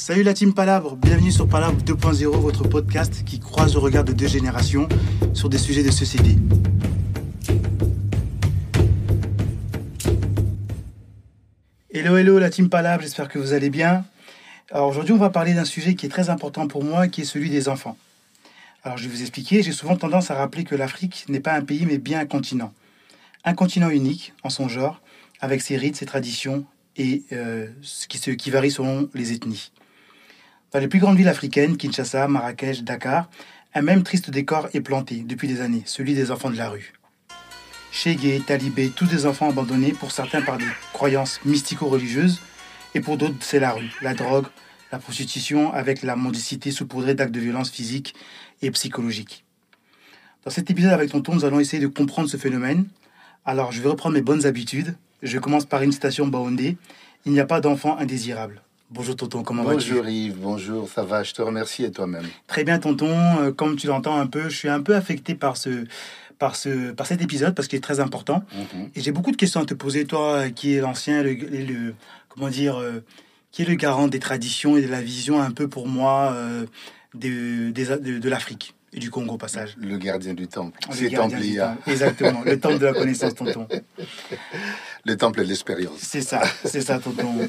Salut la team Palabre, bienvenue sur Palabre 2.0, votre podcast qui croise le regard de deux générations sur des sujets de société. Hello, hello la team Palabre, j'espère que vous allez bien. Alors aujourd'hui, on va parler d'un sujet qui est très important pour moi, qui est celui des enfants. Alors je vais vous expliquer, j'ai souvent tendance à rappeler que l'Afrique n'est pas un pays mais bien un continent. Un continent unique en son genre, avec ses rites, ses traditions et euh, ce qui, varie selon les ethnies. Dans les plus grandes villes africaines, Kinshasa, Marrakech, Dakar, un même triste décor est planté depuis des années, celui des enfants de la rue. Chégué, talibés, tous des enfants abandonnés, pour certains par des croyances mystico-religieuses, et pour d'autres c'est la rue, la drogue, la prostitution avec la mendicité saupoudrée d'actes de violence physique et psychologique. Dans cet épisode avec Tonton, nous allons essayer de comprendre ce phénomène. Alors je vais reprendre mes bonnes habitudes. Je commence par une citation Baoundé. Il n'y a pas d'enfant indésirable. Bonjour Tonton, comment vas-tu Bonjour Yves, bonjour, ça va, je te remercie et toi-même. Très bien Tonton, Euh, comme tu l'entends un peu, je suis un peu affecté par ce, par ce, par cet épisode parce qu'il est très important. Mhm. Et j'ai beaucoup de questions à te poser, toi qui es l'ancien, le, le- comment dire, euh, qui est le garant des traditions et de la vision un peu pour moi euh, de, de l'Afrique et du Congo au passage. Le gardien du temple, Le c'est temple. Exactement, le temple de la connaissance, tonton. le temple de l'expérience. C'est ça, c'est ça, tonton.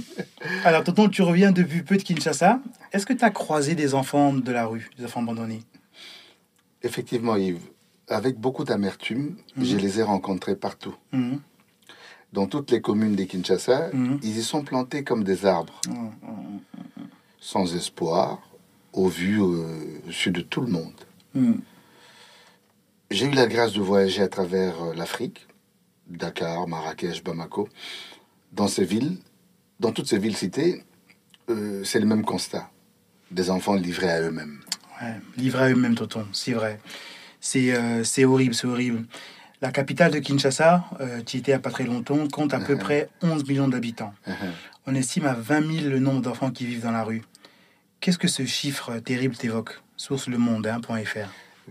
Alors, tonton, tu reviens depuis peu de Kinshasa. Est-ce que tu as croisé des enfants de la rue, des enfants abandonnés? Effectivement Yves, avec beaucoup d'amertume, Mhm. je les ai rencontrés partout. Mhm. Dans toutes les communes de Kinshasa, Mhm. ils y sont plantés comme des arbres, sans espoir, au vu euh, de tout le monde. Mhm. J'ai eu la grâce de voyager à travers euh, l'Afrique, Dakar, Marrakech, Bamako. Dans ces villes, dans toutes ces villes citées, euh, c'est le même constat. Des enfants livrés à eux-mêmes. Ouais, livrés à eux-mêmes, tonton, c'est vrai. C'est euh, c'est horrible, c'est horrible. La capitale de Kinshasa, euh, qui était a pas très longtemps, compte à peu Mhm. près 11 millions d'habitants. On estime à 20 000 le nombre d'enfants qui vivent dans la rue. Qu'est-ce que ce chiffre terrible t'évoque? Source Le Monde, hein.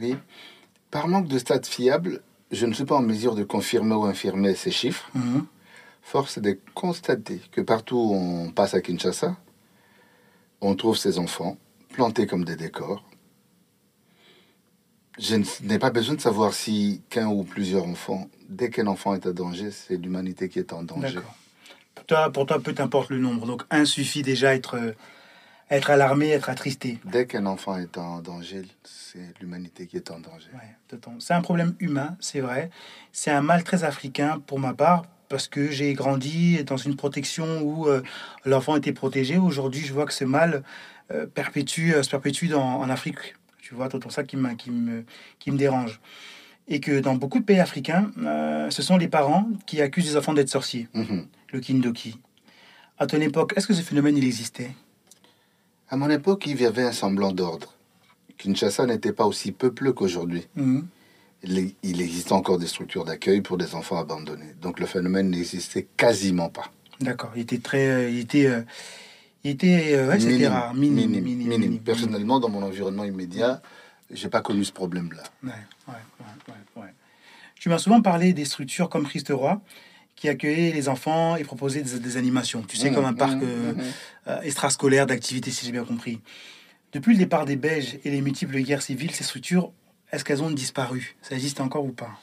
Oui. Par manque de stats fiables, je ne suis pas en mesure de confirmer ou infirmer ces chiffres. Mhm. Force est de constater que partout où on passe à Kinshasa, on trouve ces enfants plantés comme des décors. Je n'ai pas besoin de savoir si qu'un ou plusieurs enfants, dès qu'un enfant est en danger, c'est l'humanité qui est en danger. D'accord. Pour toi, pour toi, peu t'importe le nombre. Donc, un suffit déjà être, euh, être alarmé, être attristé. Dès qu'un enfant est en danger, c'est l'humanité qui est en danger. Ouais, c'est un problème humain, c'est vrai. C'est un mal très africain pour ma part, parce que j'ai grandi dans une protection où euh, l'enfant était protégé. Aujourd'hui, je vois que ce mal euh, perpétue, euh, se perpétue dans, en Afrique. Tu vois, tonton, ça qui, qui, me, qui me dérange. Et que dans beaucoup de pays africains, ce sont les parents qui accusent les enfants d'être sorciers, Mhm. le kindoki. À ton époque, est-ce que ce phénomène, il existait? À mon époque, il y avait un semblant d'ordre. Kinshasa n'était pas aussi peupleux qu'aujourd'hui. Mhm. Il existait encore des structures d'accueil pour des enfants abandonnés. Donc le phénomène n'existait quasiment pas. D'accord, il était très... euh, il était... euh, il était... euh, ouais, rare. Minime, minime. Personnellement, dans mon environnement immédiat, j'ai pas connu ce problème-là. Ouais, ouais, ouais, ouais, ouais. Tu m'as souvent parlé des structures comme Christ Roi qui accueillaient les enfants et proposaient des, des animations. Tu sais, Mmh, comme un parc mmh, euh, mmh. euh, extrascolaire d'activités, si j'ai bien compris. Depuis le départ des Belges et les multiples guerres civiles, ces structures, est-ce qu'elles ont disparu? Ça existe encore ou pas?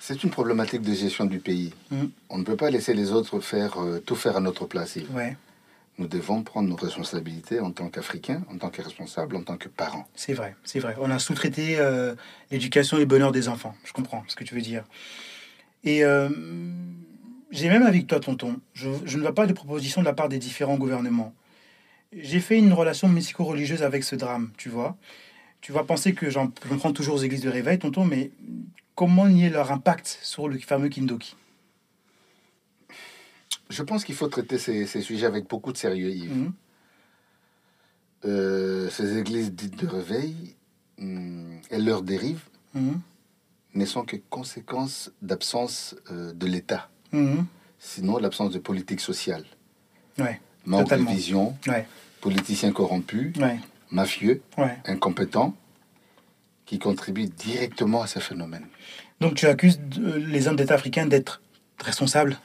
C'est une problématique de gestion du pays. On ne peut pas laisser les autres faire euh, tout faire à notre place. Ouais, Nous devons prendre nos responsabilités en tant qu'Africains, en tant que responsables, en tant que parents. c'est vrai, c'est vrai. On a sous-traité euh, l'éducation et le bonheur des enfants. Je comprends ce que tu veux dire. Et euh, j'ai même avec toi, tonton, je, je ne vois pas de proposition de la part des différents gouvernements. J'ai fait une relation mystico-religieuse avec ce drame, tu vois. Tu vas penser que j'en prends toujours aux églises de réveil, tonton, mais comment nier leur impact sur le fameux Kindoki? Je pense qu'il faut traiter ces, ces sujets avec beaucoup de sérieux, Yves. Mhm. Euh, ces églises dites de réveil hum, et leurs dérives Mhm. Ne sont que conséquences d'absence euh, de l'État, Mhm. sinon l'absence de politique sociale. Ouais, Manque Totalement. de vision, ouais, politiciens corrompus, ouais, mafieux, incompétents, qui contribuent directement à ces phénomènes. Donc tu accuses euh, les hommes d'État africains d'être responsables?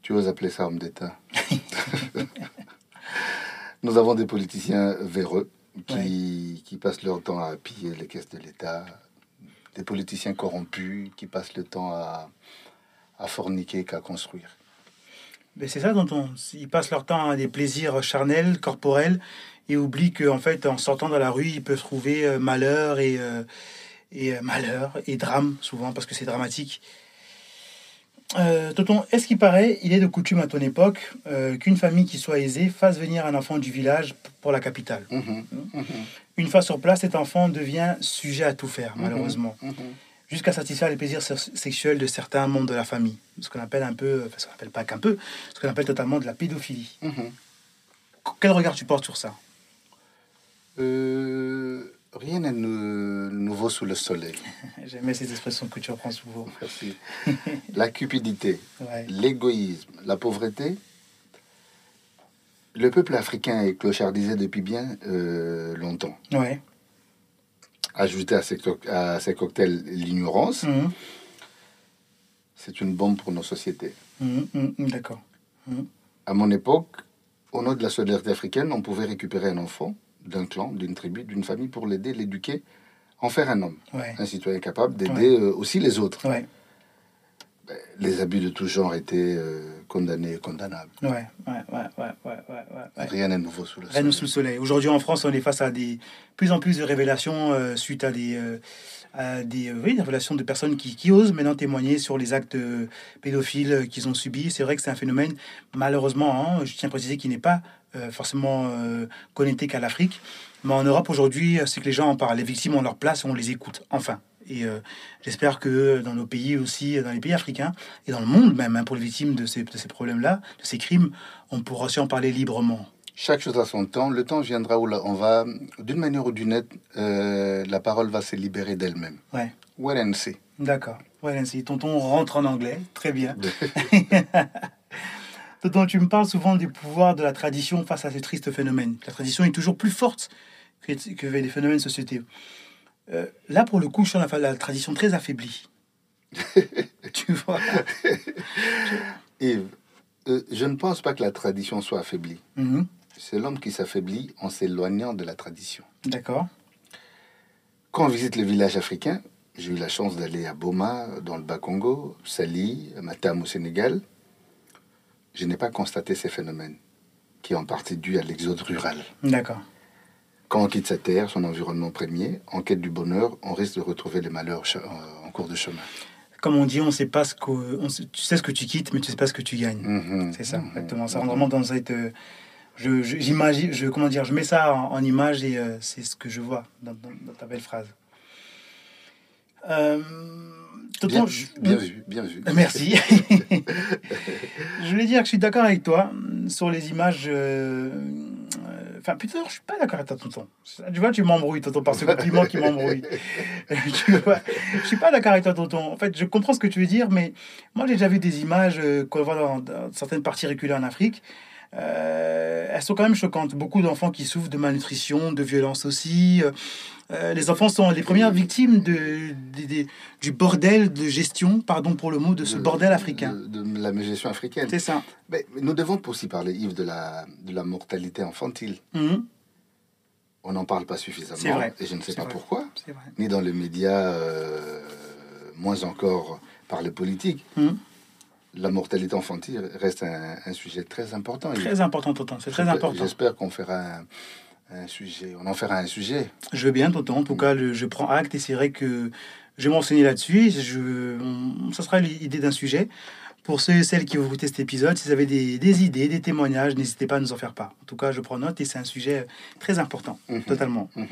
Tu oses appeler ça homme d'État. Nous avons des politiciens véreux qui, qui passent leur temps à piller les caisses de l'État, des politiciens corrompus qui passent le temps à, à forniquer qu'à construire. Mais c'est ça dont on, ils passent leur temps à des plaisirs charnels, corporels, et oublient qu'en fait, en sortant dans la rue, ils peuvent trouver euh, malheur et, euh, et euh, malheur et drame, souvent, parce que c'est dramatique. Euh, Toton, est-ce qu'il paraît, il est de coutume à ton époque, euh, qu'une famille qui soit aisée fasse venir un enfant du village pour la capitale? Mhm, mhm, Une fois sur place, cet enfant devient sujet à tout faire, malheureusement, mhm. jusqu'à satisfaire les plaisirs se- sexuels de certains membres de la famille. Ce qu'on appelle un peu, enfin, ce qu'on appelle pas qu'un peu, ce qu'on appelle totalement de la pédophilie. Quel regard tu portes sur ça? Euh, rien n'est nou- nouveau sous le soleil. J'aimais cette expression que tu reprends souvent. Merci. La cupidité, Ouais. l'égoïsme, la pauvreté. Le peuple africain est clochardisé depuis bien euh, longtemps. Ouais. Ajouter à ces, co- à ces cocktails l'ignorance, Mhm. c'est une bombe pour nos sociétés. Mhm, mhm, D'accord. À mon époque, au nom de la solidarité africaine, on pouvait récupérer un enfant d'un clan, d'une tribu, d'une famille pour l'aider, l'éduquer, en faire un homme, Ouais. un citoyen capable d'aider euh, aussi les autres. Ouais. Les abus de tout genre étaient euh, condamnés et condamnables. Ouais. Ouais. Ouais. Ouais. Ouais. Ouais. ouais, ouais. Rien n'est nouveau sous le Rien soleil. sous le soleil. Aujourd'hui en France, on est face à des plus en plus de révélations euh, suite à des, euh, à des, euh, oui, des révélations de personnes qui, qui osent maintenant témoigner sur les actes pédophiles qu'ils ont subis. C'est vrai que c'est un phénomène, malheureusement, hein, je tiens à préciser, qui n'est pas forcément euh, connecté qu'à l'Afrique. Mais en Europe aujourd'hui, euh, c'est que les gens en parlent. Les victimes ont leur place on les écoute, enfin. Et euh, j'espère que dans nos pays aussi, dans les pays africains et dans le monde même, hein, pour les victimes de ces, de ces problèmes-là, de ces crimes, on pourra aussi en parler librement. Chaque chose a son temps. Le temps viendra où on va, d'une manière ou d'une autre, euh, la parole va se libérer d'elle-même. Ouais. Wait and see. D'accord. Ouais, Nancy, tonton rentre en anglais. Très bien. tonton, tu me parles souvent du pouvoir de la tradition face à ces tristes phénomènes. La tradition est toujours plus forte que, que les phénomènes sociétés. Euh, là, pour le coup, je sens la, la tradition très affaiblie. tu vois? Yves, euh, je ne pense pas que la tradition soit affaiblie. Mhm. C'est l'homme qui s'affaiblit en s'éloignant de la tradition. D'accord. Quand on visite les villages africains, j'ai eu la chance d'aller à Boma, dans le Bas-Congo, Sali, Matam au Sénégal. Je n'ai pas constaté ces phénomènes, qui est en partie dû à l'exode rural. D'accord. Quand on quitte sa terre, son environnement premier, en quête du bonheur, on risque de retrouver les malheurs euh, en cours de chemin. Comme on dit, on sait pas ce que on sait- tu sais ce que tu quittes, mais tu sais pas ce que tu gagnes. Mhm. C'est ça, Mhm. exactement. Ça rentre vraiment dans cette. euh, je, je- comment dire, je mets ça en, en image et euh, c'est ce que je vois dans, dans- dans ta belle phrase. Euh, Bien, je- bien vu, bien vu. Merci. je voulais dire que je suis d'accord avec toi sur les images. euh, euh, Enfin, plutôt, je suis pas d'accord avec toi, tonton. Tu vois, tu m'embrouilles, tonton, par ce compliment qui m'embrouille. tu vois, je suis pas d'accord avec toi, tonton. En fait, je comprends ce que tu veux dire, mais moi, j'ai déjà vu des images euh, qu'on voit dans, dans certaines parties reculées en Afrique. Euh, elles sont quand même choquantes. Beaucoup d'enfants qui souffrent de malnutrition, de violence aussi. Euh, euh, les enfants sont les premières victimes de, de- de- du bordel de gestion, pardon pour le mot, de ce De- bordel africain. De, la gestion africaine. C'est ça. Mais nous devons aussi parler, Yves, de la, de la mortalité infantile. Mhm. On n'en parle pas suffisamment. Vrai. Et je ne sais pas vrai. pourquoi. Vrai. Ni dans les médias, euh, moins encore par les politiques. Mhm. La mortalité infantile reste un, un sujet très important. Très important, tonton. C'est très J'espère- important. J'espère qu'on fera un, un sujet. On en fera un sujet. Je veux bien, tonton. En tout cas, le- je prends acte et c'est vrai que je vais m'enseigner là-dessus. Je, on- ça sera l'idée d'un sujet. Pour ceux et celles qui vont écouter cet épisode, si vous avez des, des idées, des témoignages, n'hésitez pas à nous en faire part. En tout cas, je prends note et c'est un sujet très important, Mhm. totalement. Mhm.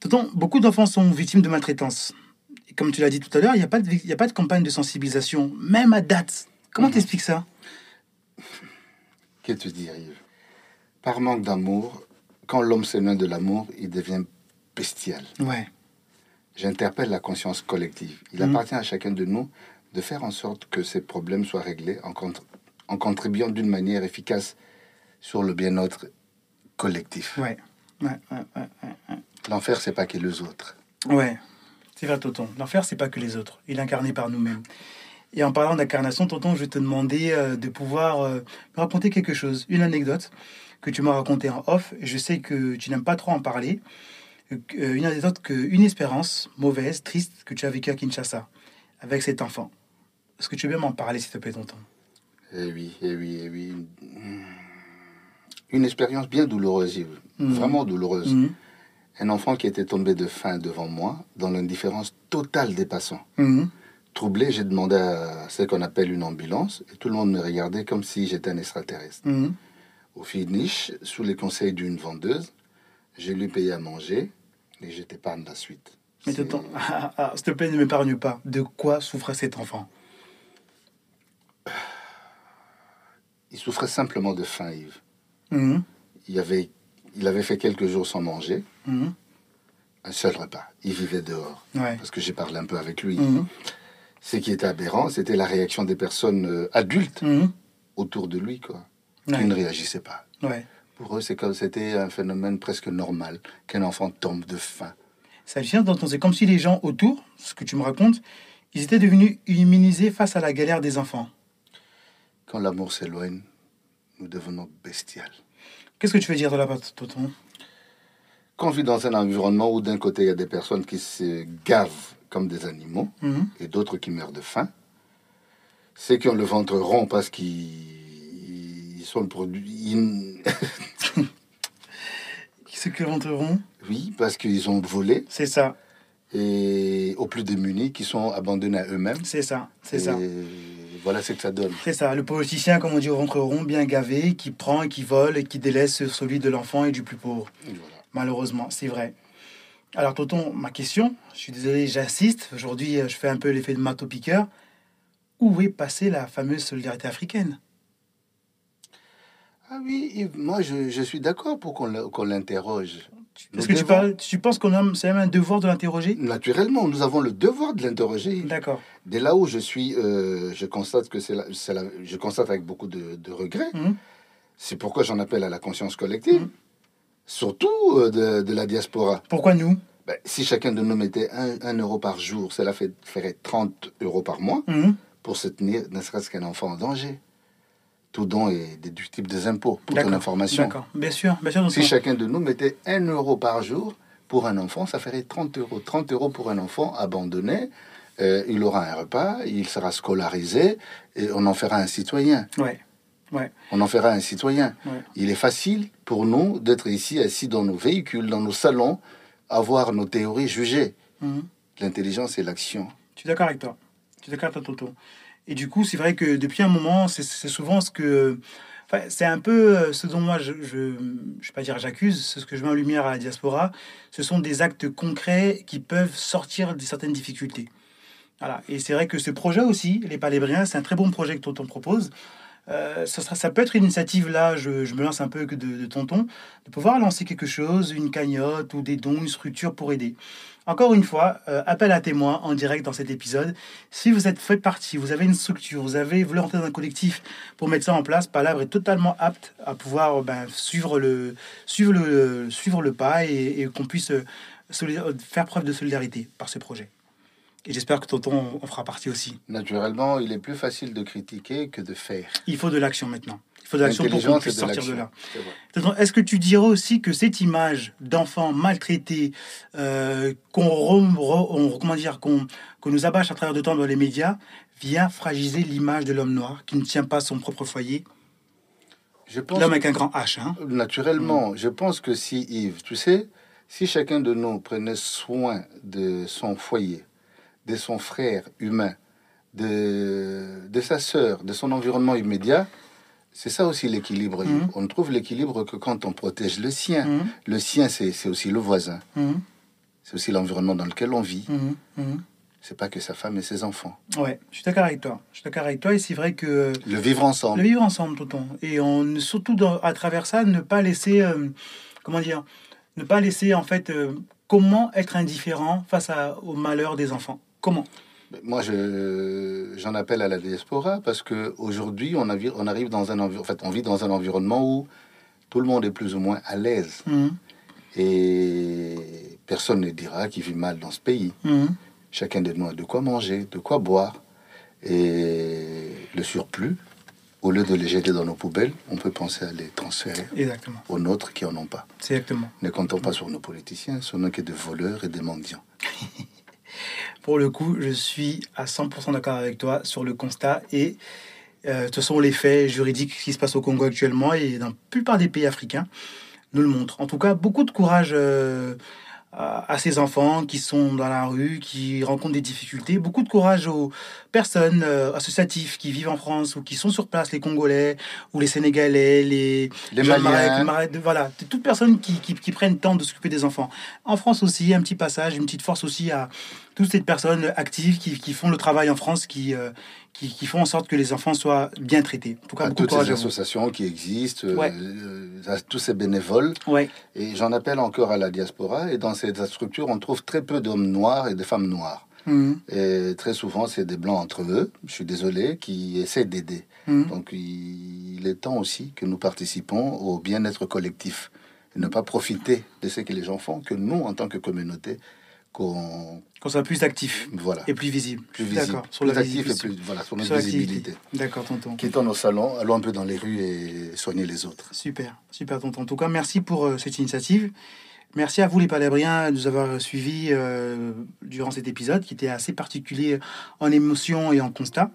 Tonton, beaucoup d'enfants sont victimes de maltraitance. Comme tu l'as dit tout à l'heure, il n'y a, pas de y a pas de campagne de sensibilisation, même à date. Comment Mhm. t'expliques ça? Que te dire, Yves? Par manque d'amour, quand l'homme s'éloigne de l'amour, il devient bestial. Ouais, J'interpelle la conscience collective. Il Mhm. appartient à chacun de nous de faire en sorte que ces problèmes soient réglés en, contr- en contribuant d'une manière efficace sur le bien-être collectif. ouais, ouais, ouais, ouais, ouais. L'enfer, c'est pas que les autres. Ouais, c'est vrai, Tonton. L'enfer, c'est pas que les autres. Il est incarné par nous-mêmes. Et en parlant d'incarnation, tonton, je vais te demander euh, de pouvoir euh, me raconter quelque chose, une anecdote que tu m'as racontée en off. Je sais que tu n'aimes pas trop en parler. Euh, une anecdote, que, une espérance mauvaise, triste, que tu as vécue à Kinshasa avec cet enfant. Est-ce que tu veux m'en parler, s'il te plaît, tonton? Eh oui, eh oui, eh oui. Une expérience bien douloureuse. Mhm. vraiment douloureuse. Mhm. Un enfant qui était tombé de faim devant moi, dans l'indifférence totale des passants. Mhm. Troublé, j'ai demandé à ce qu'on appelle une ambulance, et tout le monde me regardait comme si j'étais un extraterrestre. Mhm. Au finish, sous les conseils d'une vendeuse, j'ai lui payé à manger, et je t'épargne la suite. Mais tonton, ah, ah, s'il te plaît, ne m'épargne pas. De quoi souffrait cet enfant? Il souffrait simplement de faim, Yves. Mhm. Il, avait, il avait fait quelques jours sans manger, Mhm. un seul repas. Il vivait dehors, Ouais. parce que j'ai parlé un peu avec lui. Mhm. Ce qui était aberrant, c'était la réaction des personnes euh, adultes Mhm. autour de lui, quoi, qui Ouais. ne réagissaient pas. Ouais. Pour eux, c'est comme c'était un phénomène presque normal qu'un enfant tombe de faim. C'est hallucinant, tonton. C'est comme si les gens autour, ce que tu me racontes, ils étaient devenus immunisés face à la galère des enfants. Quand l'amour s'éloigne, nous devenons bestiales. Qu'est-ce que tu veux dire de la part, tonton Quand on vit dans un environnement où d'un côté il y a des personnes qui se gavent comme des animaux Mhm. et d'autres qui meurent de faim, ceux qui ont le ventre rond parce qu'ils ils sont le produit. ils- Ceux qui rentreront, oui, parce qu'ils ont volé c'est ça, et aux plus démunis qui sont abandonnés à eux-mêmes. c'est ça, c'est Et ça. Voilà ce que ça donne. C'est ça, le politicien, comme on dit au ventre rond, bien gavé, qui prend et qui vole et qui délaisse celui de l'enfant et du plus pauvre. Voilà. Malheureusement, c'est vrai. Alors, tonton, ma question, je suis désolé, j'insiste. Aujourd'hui, euh, je fais un peu l'effet de marteau piqueur. Où est passée la fameuse solidarité africaine? Ah oui, moi je, je suis d'accord pour qu'on l'interroge. Est-ce que tu, devons- parles, tu penses qu'on a c'est même un devoir de l'interroger? Naturellement, nous avons le devoir de l'interroger. D'accord. Dès là où je suis, euh, je constate que c'est je constate avec beaucoup de, de regrets. Mhm. C'est pourquoi j'en appelle à la conscience collective, Mhm. surtout euh, de, de la diaspora. Pourquoi nous? Ben, si chacun de nous mettait un, un euro par jour, cela fait, ferait 30 euros par mois Mhm. pour soutenir ne serait-ce qu'un enfant en danger. Tout don est déductible des impôts, pour ton information. D'accord. Bien sûr, bien sûr. Si chacun de nous mettait un euro par jour pour un enfant, ça ferait 30 euros. 30 euros pour un enfant abandonné. euh, il aura un repas, il sera scolarisé et on en fera un citoyen. Ouais. On en fera un citoyen. Ouais. Il est facile pour nous d'être ici assis dans nos véhicules, dans nos salons, avoir nos théories jugées. Mhm. L'intelligence et l'action. Je suis d'accord avec toi. Je suis d'accord avec toi, Toto. Et du coup, c'est vrai que depuis un moment, c'est souvent ce que. Enfin, c'est un peu euh, ce dont moi, je ne vais pas dire j'accuse, c'est ce que je mets en lumière à la diaspora. Ce sont des actes concrets qui peuvent sortir de certaines difficultés. Voilà. Et c'est vrai que ce projet aussi, les Palébriens, c'est un très bon projet que Tonton propose. Euh, ça, sera, ça peut être une initiative, là, je, je me lance un peu que de Tonton, de pouvoir lancer quelque chose, une cagnotte ou des dons, une structure pour aider. Encore une fois, euh, appel à témoins en direct dans cet épisode. Si vous êtes fait partie, vous avez une structure, vous avez voulez rentrer dans un collectif pour mettre ça en place, Palabre est totalement apte à pouvoir euh, ben, suivre, le, pas et, qu'on puisse euh, faire preuve de solidarité par ce projet. Et j'espère que Tonton en fera partie aussi. Naturellement, il est plus facile de critiquer que de faire. Il faut de l'action maintenant. Il faut de l'action pour qu'on puisse de sortir de là. Tonton, Est-ce que tu dirais aussi que cette image d'enfants maltraités, euh, qu'on comment dire, qu'on qu'on nous abâche à travers de temps dans les médias, vient fragiliser l'image de l'homme noir qui ne tient pas son propre foyer? L'homme avec un grand H, hein Naturellement, Mm. je pense que si Yves, tu sais, si chacun de nous prenait soin de son foyer, de son frère humain, de, de sa sœur, de son environnement immédiat, c'est ça aussi l'équilibre. Mhm. On ne trouve l'équilibre que quand on protège le sien. Mhm, Le sien, c'est aussi le voisin, mhm, c'est aussi l'environnement dans lequel on vit. mhm. C'est pas que sa femme et ses enfants. Ouais, je suis d'accord avec toi. Je suis d'accord avec toi et c'est vrai que Le vivre ensemble. le vivre ensemble, tonton. Et on, surtout dans- à travers ça, ne pas laisser, euh, comment dire, ne pas laisser en fait, euh, comment être indifférent face à, au malheur des enfants. Comment? Moi, je, j'en appelle à la diaspora parce que aujourd'hui, on, avi- on arrive dans un envi- en fait, on vit dans un environnement où tout le monde est plus ou moins à l'aise Mhm, et personne ne dira qu'il vit mal dans ce pays. mhm. Chacun de nous a de quoi manger, de quoi boire. Et le surplus, au lieu de les jeter dans nos poubelles, on peut penser à les transférer Exactement. aux nôtres qui en ont pas. C'est exactement. Ne comptons pas sur nos politiciens, ce n'est que des voleurs et des mendiants. Pour le coup, je suis à 100% d'accord avec toi sur le constat et euh, ce sont les faits juridiques qui se passent au Congo actuellement et dans la plupart des pays africains nous le montrent. En tout cas, beaucoup de courage euh, à ces enfants qui sont dans la rue, qui rencontrent des difficultés. Beaucoup de courage aux personnes euh, associatives qui vivent en France ou qui sont sur place, les Congolais ou les Sénégalais, les, Les Maliens. Voilà, de toute personne qui, qui, qui prennent le temps de s'occuper des enfants. En France aussi, un petit passage, une petite force aussi à toutes ces personnes actives qui, qui font le travail en France, qui, euh, qui, qui font en sorte que les enfants soient bien traités. En tout cas, À toutes ces associations qui existent, euh, Ouais. euh, à tous ces bénévoles. Ouais, Et j'en appelle encore à la diaspora. Et dans ces structures, on trouve très peu d'hommes noirs et de femmes noires. Mhm. Et très souvent, c'est des blancs entre eux, je suis désolé, qui essaient d'aider. Mhm. Donc il, il est temps aussi que nous participons au bien-être collectif. Et ne pas profiter de ce que les gens font, que nous, en tant que communauté, qu'on... qu'on soit plus actif Voilà. et plus visible. plus visible. D'accord, sur plus la actif et plus... Voilà, sur notre visibilité. D'accord, tonton. Quittons nos salons, allons un peu dans les rues et soigner les autres. Super, super tonton. En tout cas, merci pour euh, cette initiative. Merci à vous les Palabriens de nous avoir suivis euh, durant cet épisode qui était assez particulier en émotion et en constat.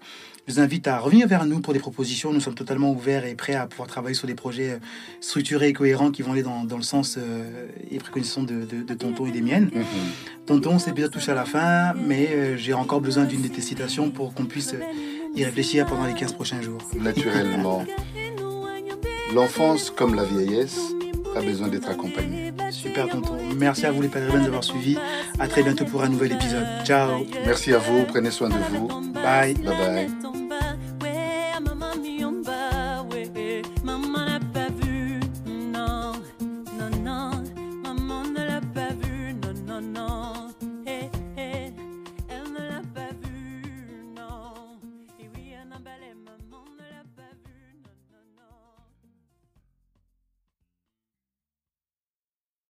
Je vous invite à revenir vers nous pour des propositions. Nous sommes totalement ouverts et prêts à pouvoir travailler sur des projets euh, structurés et cohérents qui vont aller dans, dans le sens euh, et préconisations de, de, de tonton et des miennes. Mhm. Tonton, cet épisode touche à la fin, mais euh, j'ai encore besoin d'une de tes citations pour qu'on puisse y réfléchir pendant les 15 prochains jours. Naturellement, l'enfance comme la vieillesse a besoin d'être accompagnée. Super tonton. Merci à vous les Palabriens d'avoir suivi. À très bientôt pour un nouvel épisode. Ciao. Merci à vous, prenez soin de vous. Bye. Bye bye.